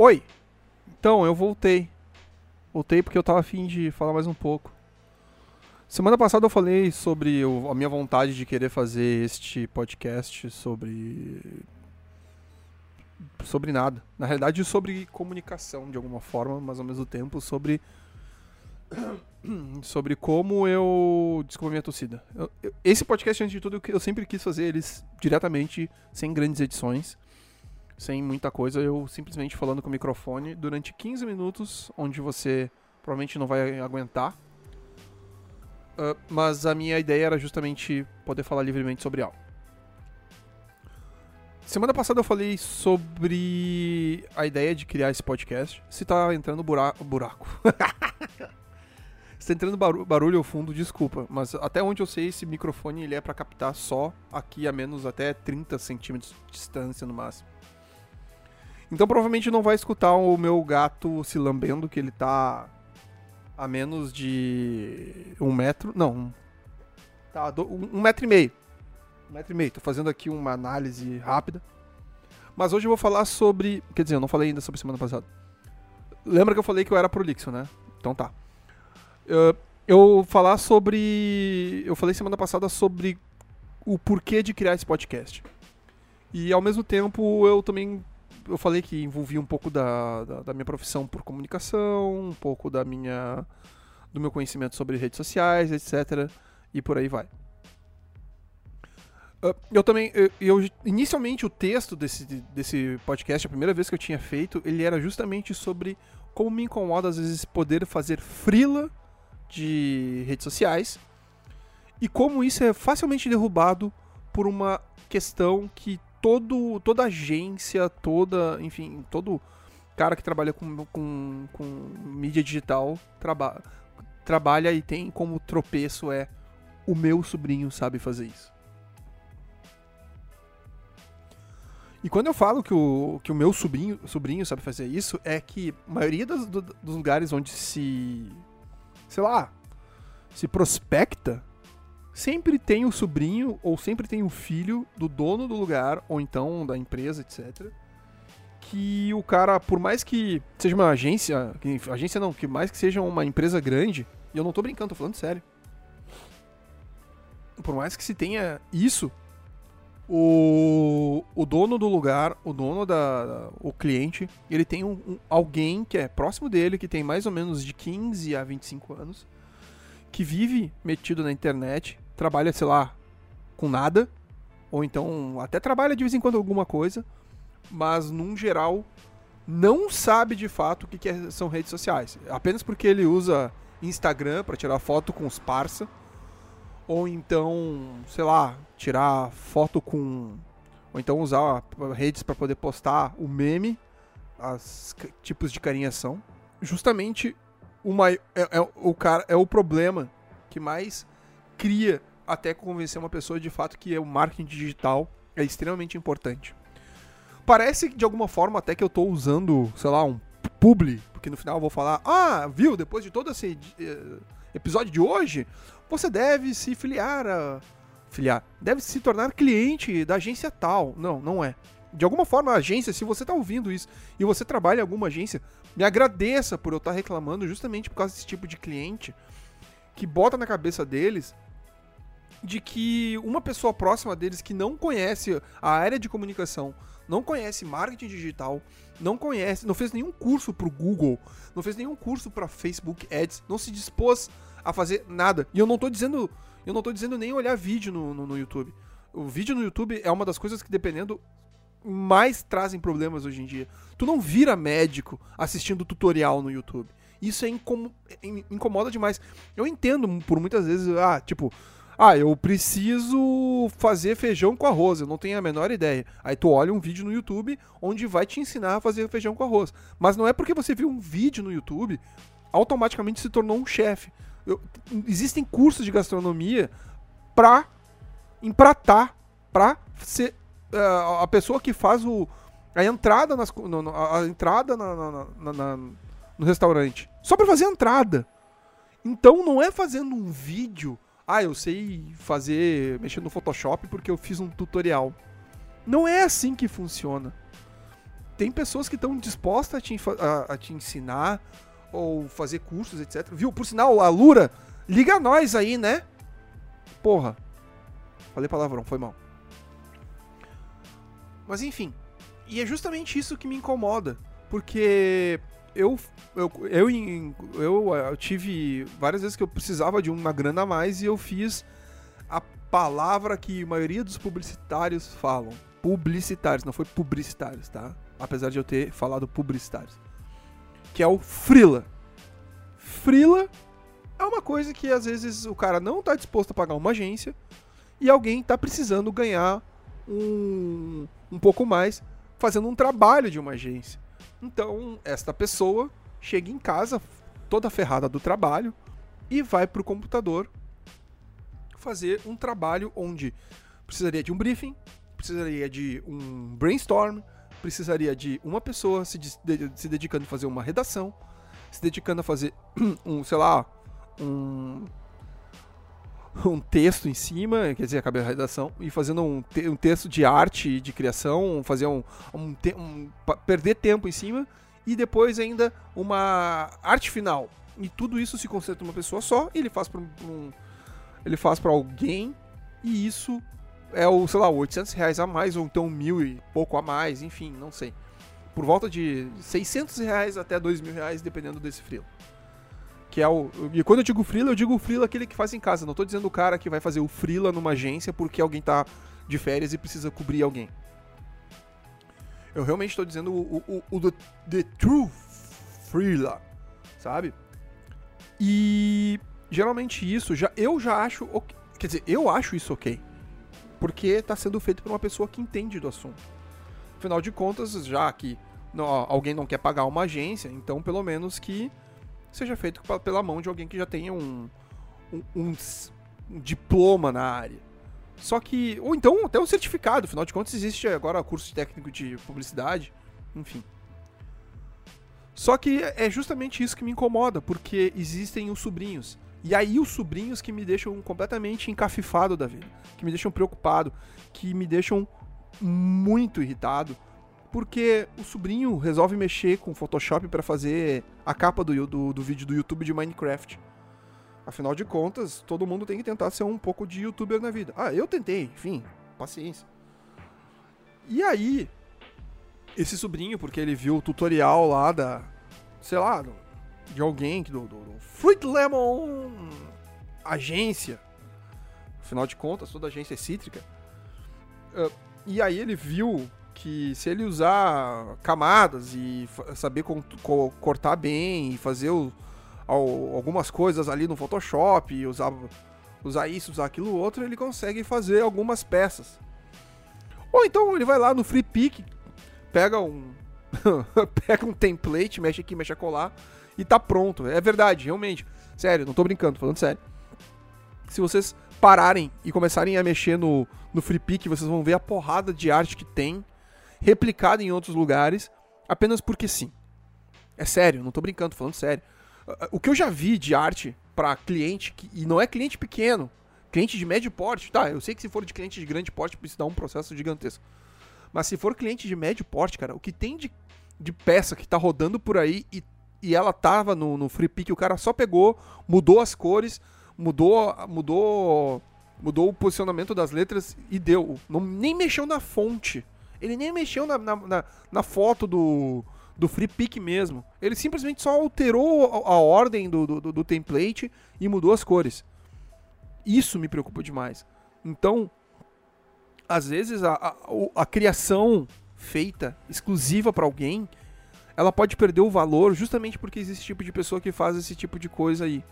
Oi! Então, eu voltei. Voltei porque eu tava afim de falar mais um pouco. Semana passada eu falei sobre o- a minha vontade de querer fazer este podcast sobre. sobre nada. Na realidade, sobre comunicação de alguma forma, mas ao mesmo tempo sobre. sobre como eu descobri minha torcida. Esse podcast, antes de tudo, eu, eu sempre quis fazer eles diretamente, sem grandes edições sem muita coisa, eu simplesmente falando com o microfone durante 15 minutos, onde você provavelmente não vai aguentar. Ah, mas a minha ideia era justamente poder falar livremente sobre algo. Semana passada eu falei sobre a ideia de criar esse podcast. Se tá entrando bura buraco. Se tá entrando baru- barulho ao fundo, desculpa. Mas até onde eu sei, esse microfone ele é para captar só aqui a menos até 30 centímetros de distância no máximo. Então provavelmente não vai escutar o meu gato se lambendo, que ele tá a menos de um metro. Não. Tá, um, metro e meio. Um metro e meio. Tô fazendo aqui uma análise rápida. Mas hoje eu vou falar sobre. Quer dizer, eu não falei ainda sobre semana passada. Lembra que eu falei que eu era prolixo, né? Então tá. Eu, eu falar sobre. Eu falei semana passada sobre o porquê de criar esse podcast. E ao mesmo tempo eu também eu falei que envolvia um pouco da, da, da minha profissão por comunicação, um pouco da minha do meu conhecimento sobre redes sociais, etc. E por aí vai. Ah, Eu também, eu, eu- inicialmente o texto desse, desse podcast, a primeira vez que eu tinha feito, ele era justamente sobre como me incomoda às vezes poder fazer frila de redes sociais e como isso é facilmente derrubado por uma questão que todo, toda agência, toda, enfim, todo cara que trabalha com, com, com mídia digital traba, trabalha e tem como tropeço é o meu sobrinho sabe fazer isso. E quando eu falo que o, que o meu sobrinho, sobrinho sabe fazer isso, é que a maioria das, do- dos lugares onde se. sei lá. se prospecta, sempre tem o sobrinho ou sempre tem o filho do dono do lugar, ou então da empresa, etc. Que o cara, por mais que seja uma agência. que- agência não, que mais que seja uma empresa grande, e eu não tô brincando, tô falando sério. Por mais que se tenha isso, o, o dono do lugar, o dono da. o cliente, ele tem um, um- alguém que é próximo dele, que tem mais ou menos de 15 a 25 anos, que vive metido na internet, trabalha, sei lá, com nada, ou então até trabalha de vez em quando alguma coisa, mas num geral não sabe de fato o que, que é- são redes sociais. Apenas porque ele usa Instagram para tirar foto com os parça, ou então, sei lá, tirar foto com. Ou então usar redes para poder postar o meme, os tipos de carinha são. Justamente o, é, é o cara é o problema que mais cria até convencer uma pessoa de fato que o marketing digital é extremamente importante. Parece que de alguma forma até que eu tô usando, sei lá, um publi, porque no final eu vou falar: "Ah, viu, depois de todo esse eh, episódio de hoje, você deve se filiar a filiar, deve se tornar cliente da agência tal". Não, não é. De alguma forma a agência, se você tá ouvindo isso e você trabalha em alguma agência, me agradeça por eu estar reclamando justamente por causa desse tipo de cliente que bota na cabeça deles de que uma pessoa próxima deles que não conhece a área de comunicação, não conhece marketing digital, não conhece, não fez nenhum curso pro Google, não fez nenhum curso para Facebook Ads, não se dispôs a fazer nada. E eu não tô dizendo, eu não tô dizendo nem olhar vídeo no, no, no YouTube. O vídeo no YouTube é uma das coisas que dependendo mais trazem problemas hoje em dia. Tu não vira médico assistindo tutorial no YouTube. Isso é incomo- in- incomoda demais. Eu entendo por muitas vezes, ah, tipo, ah, eu preciso fazer feijão com arroz, eu não tenho a menor ideia. Aí tu olha um vídeo no YouTube onde vai te ensinar a fazer feijão com arroz. Mas não é porque você viu um vídeo no YouTube, automaticamente se tornou um chefe. Existem cursos de gastronomia pra empratar, pra ser ah, a pessoa que faz o, a entrada, nas, no- a entrada na- na- na- no restaurante. Só pra fazer a entrada. Então não é fazendo um vídeo. Ah, eu sei fazer, mexer no Photoshop porque eu fiz um tutorial. Não é assim que funciona. tem pessoas que estão dispostas a te, a, a te ensinar ou fazer cursos, etc. Viu? Por sinal, a Lura, liga a nós aí, né? Porra. Falei palavrão, foi mal. Mas enfim. E é justamente isso que me incomoda. Porque eu, eu, eu, eu, eu tive várias vezes que eu precisava de uma grana a mais e eu fiz a palavra que a maioria dos publicitários falam. Publicitários, não foi publicitários, tá? Apesar de eu ter falado publicitários. Que é o Frila. Frila é uma coisa que às vezes o cara não está disposto a pagar uma agência e alguém está precisando ganhar um, um pouco mais fazendo um trabalho de uma agência. Então, esta pessoa chega em casa toda ferrada do trabalho e vai para o computador fazer um trabalho onde precisaria de um briefing, precisaria de um brainstorm, precisaria de uma pessoa se, de, se dedicando a fazer uma redação, se dedicando a fazer um, sei lá, um um texto em cima, quer dizer, acabei a redação, e fazendo um, te um texto de arte, de criação, fazer um, um, um, perder tempo em cima, e depois ainda uma arte final. E tudo isso se concentra numa pessoa só, ele faz para um, ele faz para alguém, e isso é o, sei lá, 800 reais a mais, ou então mil e pouco a mais, enfim, não sei. Por volta de 600 reais até 2 mil reais, dependendo desse frio. Que é o. E quando eu digo freela, eu digo o freela aquele que faz em casa. Não tô dizendo o cara que vai fazer o freela numa agência porque alguém tá de férias e precisa cobrir alguém. Eu realmente estou dizendo o, o, o, o the, true freela, sabe? E geralmente isso já eu já acho, okay. quer dizer, eu acho isso ok, porque está sendo feito por uma pessoa que entende do assunto. Afinal de contas, já que não, alguém não quer pagar uma agência, então pelo menos que seja feito pela mão de alguém que já tenha um, um, um, diploma na área. Só que. Ou então até um certificado, afinal de contas existe agora curso técnico de publicidade, enfim. Só que é justamente isso que me incomoda, porque existem os sobrinhos. E aí os sobrinhos que me deixam completamente encafifado da vida, que me deixam preocupado, que me deixam muito irritado, porque o sobrinho resolve mexer com o Photoshop para fazer a capa do, do, do, vídeo do YouTube de Minecraft. Afinal de contas, todo mundo tem que tentar ser um pouco de youtuber na vida. Ah, eu tentei, enfim, paciência. E aí, esse sobrinho, porque ele viu o tutorial lá da, sei lá, de alguém, do, do, do Fruit Lemon agência. Afinal de contas, toda agência é cítrica. Uh, e aí ele viu que se ele usar camadas e saber co co cortar bem e fazer o, ao, algumas coisas ali no Photoshop, usar, usar isso, usar aquilo outro, ele consegue fazer algumas peças. Ou então ele vai lá no Free Pick, pega um pega um template, mexe aqui, mexe a colar e tá pronto. É verdade, realmente. Sério, não tô brincando, falando sério. Se vocês pararem e começarem a mexer no, no Free Pick, vocês vão ver a porrada de arte que tem replicada em outros lugares, apenas porque sim. É sério, não tô brincando, tô falando sério. O que eu já vi de arte para cliente, e não é cliente pequeno, cliente de médio porte, tá, eu sei que se for de cliente de grande porte, isso dá um processo gigantesco. Mas se for cliente de médio porte, cara, o que tem de, de peça que tá rodando por aí e, e ela tava no, no Free Pick, o cara só pegou, mudou as cores, mudou, mudou, mudou o posicionamento das letras e deu. Não, nem mexeu na fonte. Ele nem mexeu na, na, na, na foto do, do Free Pick mesmo. Ele simplesmente só alterou a, a ordem do, do, do, template e mudou as cores. Isso me preocupa demais. Então, às vezes, a, a, a criação feita exclusiva para alguém, ela pode perder o valor justamente porque existe esse tipo de pessoa que faz esse tipo de coisa aí.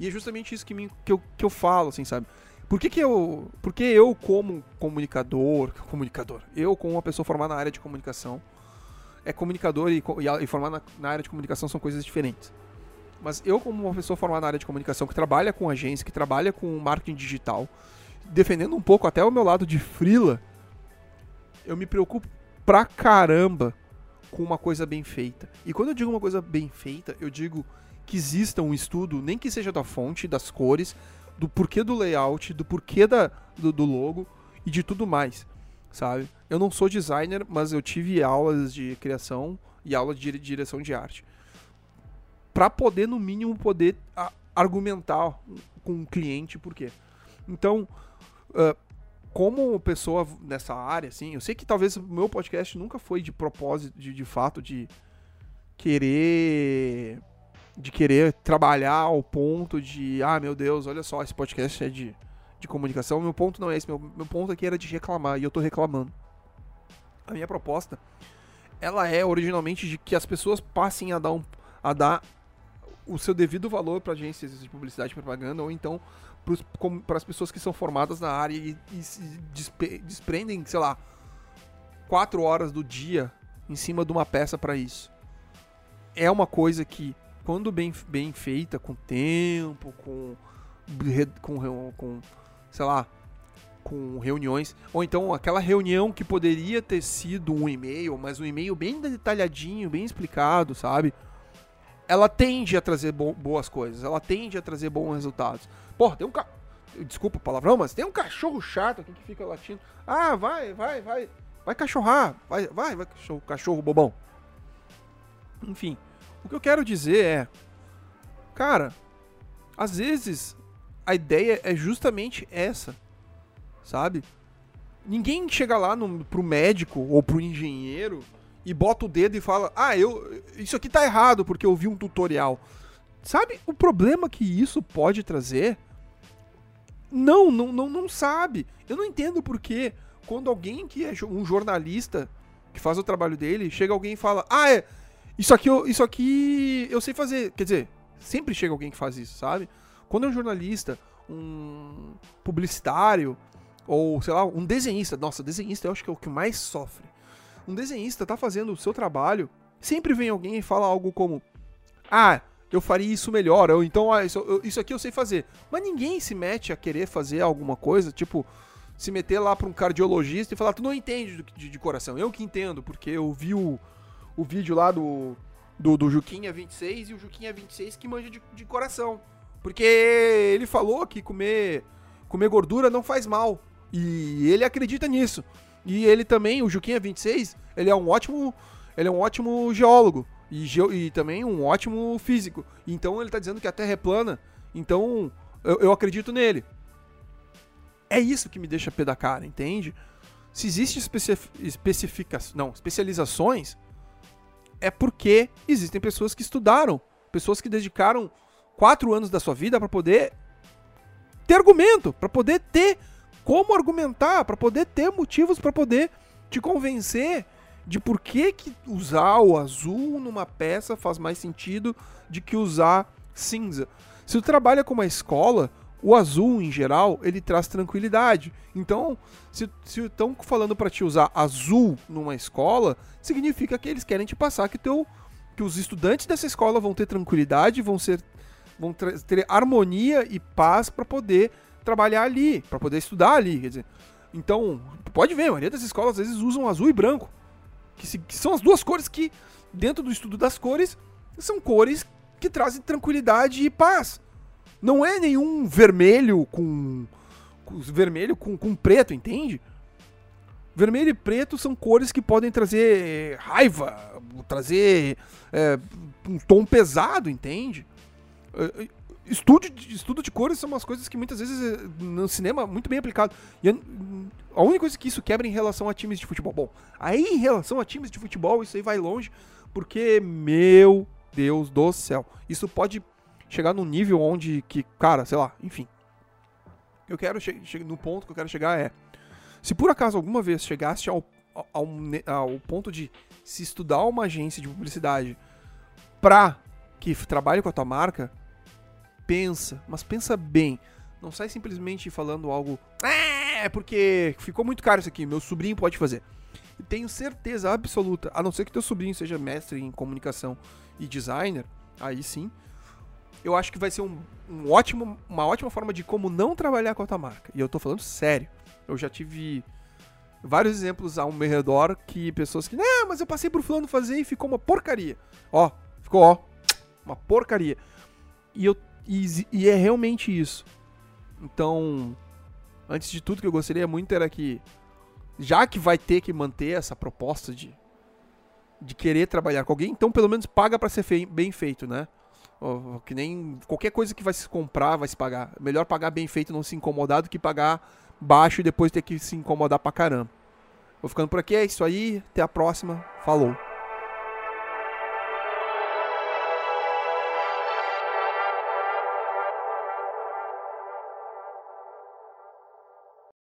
E é justamente isso que, me, que, eu, que eu falo, assim, sabe? Por que, que eu. Porque eu, como comunicador. Comunicador. Eu, como uma pessoa formada na área de comunicação. É comunicador e, e, e na, na área de comunicação são coisas diferentes. Mas eu, como uma pessoa formada na área de comunicação, que trabalha com agência, que trabalha com marketing digital, defendendo um pouco até o meu lado de frila, eu me preocupo pra caramba com uma coisa bem feita. E quando eu digo uma coisa bem feita, eu digo que exista um estudo, nem que seja da fonte, das cores, do porquê do layout, do porquê da, do, do logo e de tudo mais. sabe? Eu não sou designer, mas eu tive aulas de criação e aula de direção de arte. Para poder, no mínimo, poder argumentar com o cliente por quê. Então, uh, como pessoa nessa área, assim, eu sei que talvez o meu podcast nunca foi de propósito, de, de fato, de querer de querer trabalhar ao ponto de, ah, meu Deus, olha só, esse podcast é de, de comunicação. Meu ponto não é esse, meu, meu ponto aqui era de reclamar, e eu tô reclamando. A minha proposta, ela é originalmente de que as pessoas passem a dar, um, a dar o seu devido valor para agências de publicidade e propaganda, ou então para as pessoas que são formadas na área e, e se desprendem, sei lá, quatro horas do dia em cima de uma peça para isso. É uma coisa que, quando bem, bem feita, com tempo, com, com, com sei lá, com reuniões, ou então aquela reunião que poderia ter sido um e-mail, mas um e-mail bem detalhadinho, bem explicado, sabe? Ela tende a trazer bo boas coisas, ela tende a trazer bons resultados. Porra, tem um ca... Desculpa o palavrão, mas tem um cachorro chato aqui que fica latindo. Ah, vai, vai, vai. Vai cachorrar. Vai, vai, vai cachorro, cachorro bobão. Enfim, o que eu quero dizer é. Cara, às vezes a ideia é justamente essa. Sabe? Ninguém chega lá no, pro médico ou pro engenheiro e bota o dedo e fala: Ah, eu. Isso aqui tá errado porque eu vi um tutorial. Sabe o problema que isso pode trazer? Não, não, não, não sabe. Eu não entendo porque quando alguém que é um jornalista que faz o trabalho dele, chega alguém e fala: "Ah, é, isso aqui eu, isso aqui eu sei fazer". Quer dizer, sempre chega alguém que faz isso, sabe? Quando é um jornalista, um publicitário ou, sei lá, um desenhista, nossa, desenhista eu acho que é o que mais sofre. Um desenhista tá fazendo o seu trabalho, sempre vem alguém e fala algo como: "Ah, eu faria isso melhor, ou então, ah, isso, isso aqui eu sei fazer. Mas ninguém se mete a querer fazer alguma coisa, tipo, se meter lá pra um cardiologista e falar, tu não entende de, de coração. Eu que entendo, porque eu vi o, o vídeo lá do, do, do Juquinha 26 e o Juquinha 26 que manja de, de coração. Porque ele falou que comer, comer gordura não faz mal. E ele acredita nisso. E ele também, o Juquinha 26, ele é um ótimo, ele é um ótimo geólogo. E, e também um ótimo físico. Então ele está dizendo que a Terra é plana. Então eu, eu acredito nele. É isso que me deixa pé da cara, entende? Se existe especificação, não, especializações, é porque existem pessoas que estudaram, pessoas que dedicaram quatro anos da sua vida para poder ter argumento, para poder ter como argumentar, para poder ter motivos para poder te convencer de por que, que usar o azul numa peça faz mais sentido de que usar cinza. Se tu trabalha com uma escola, o azul em geral ele traz tranquilidade. Então, se, estão falando para te usar azul numa escola, significa que eles querem te passar que teu que os estudantes dessa escola vão ter tranquilidade, vão ser vão ter harmonia e paz para poder trabalhar ali, para poder estudar ali, quer dizer. Então, pode ver, a maioria das escolas às vezes usam azul e branco. Que, se, que são as duas cores que, dentro do estudo das cores, são cores que trazem tranquilidade e paz. Não é nenhum vermelho com. com vermelho com, com preto, entende? Vermelho e preto são cores que podem trazer raiva, trazer é, um tom pesado, entende? É, estudo de, estudo de cores são umas coisas que muitas vezes eh, no cinema muito bem aplicado. E a única coisa que isso quebra em relação a times de futebol. Bom, aí em relação a times de futebol, isso aí vai longe, porque, meu Deus do céu, isso pode chegar num nível onde que, cara, sei lá, enfim. Eu quero chegar no ponto que eu quero chegar é se por acaso alguma vez chegasse ao, ao, ao ponto de se estudar uma agência de publicidade pra que trabalhe com a tua marca, pensa, mas pensa bem. Não sai simplesmente falando algo. É, porque ficou muito caro isso aqui, meu sobrinho pode fazer. Tenho certeza absoluta, a não ser que teu sobrinho seja mestre em comunicação e designer, aí sim. Eu acho que vai ser um, um ótimo, uma ótima forma de como não trabalhar com a tua marca. E eu tô falando sério. Eu já tive vários exemplos ao meu redor que pessoas que, não, mas eu passei por fulano fazer e ficou uma porcaria. Ó, ficou ó, uma porcaria. E eu e, e é realmente isso. Então, antes de tudo que eu gostaria muito era que já que vai ter que manter essa proposta de, de querer trabalhar com alguém, então pelo menos paga para ser fei bem feito, né? Que nem qualquer coisa que vai se comprar vai se pagar. Melhor pagar bem feito não se incomodar do que pagar baixo e depois ter que se incomodar pra caramba. Vou ficando por aqui, é isso aí. Até a próxima. Falou.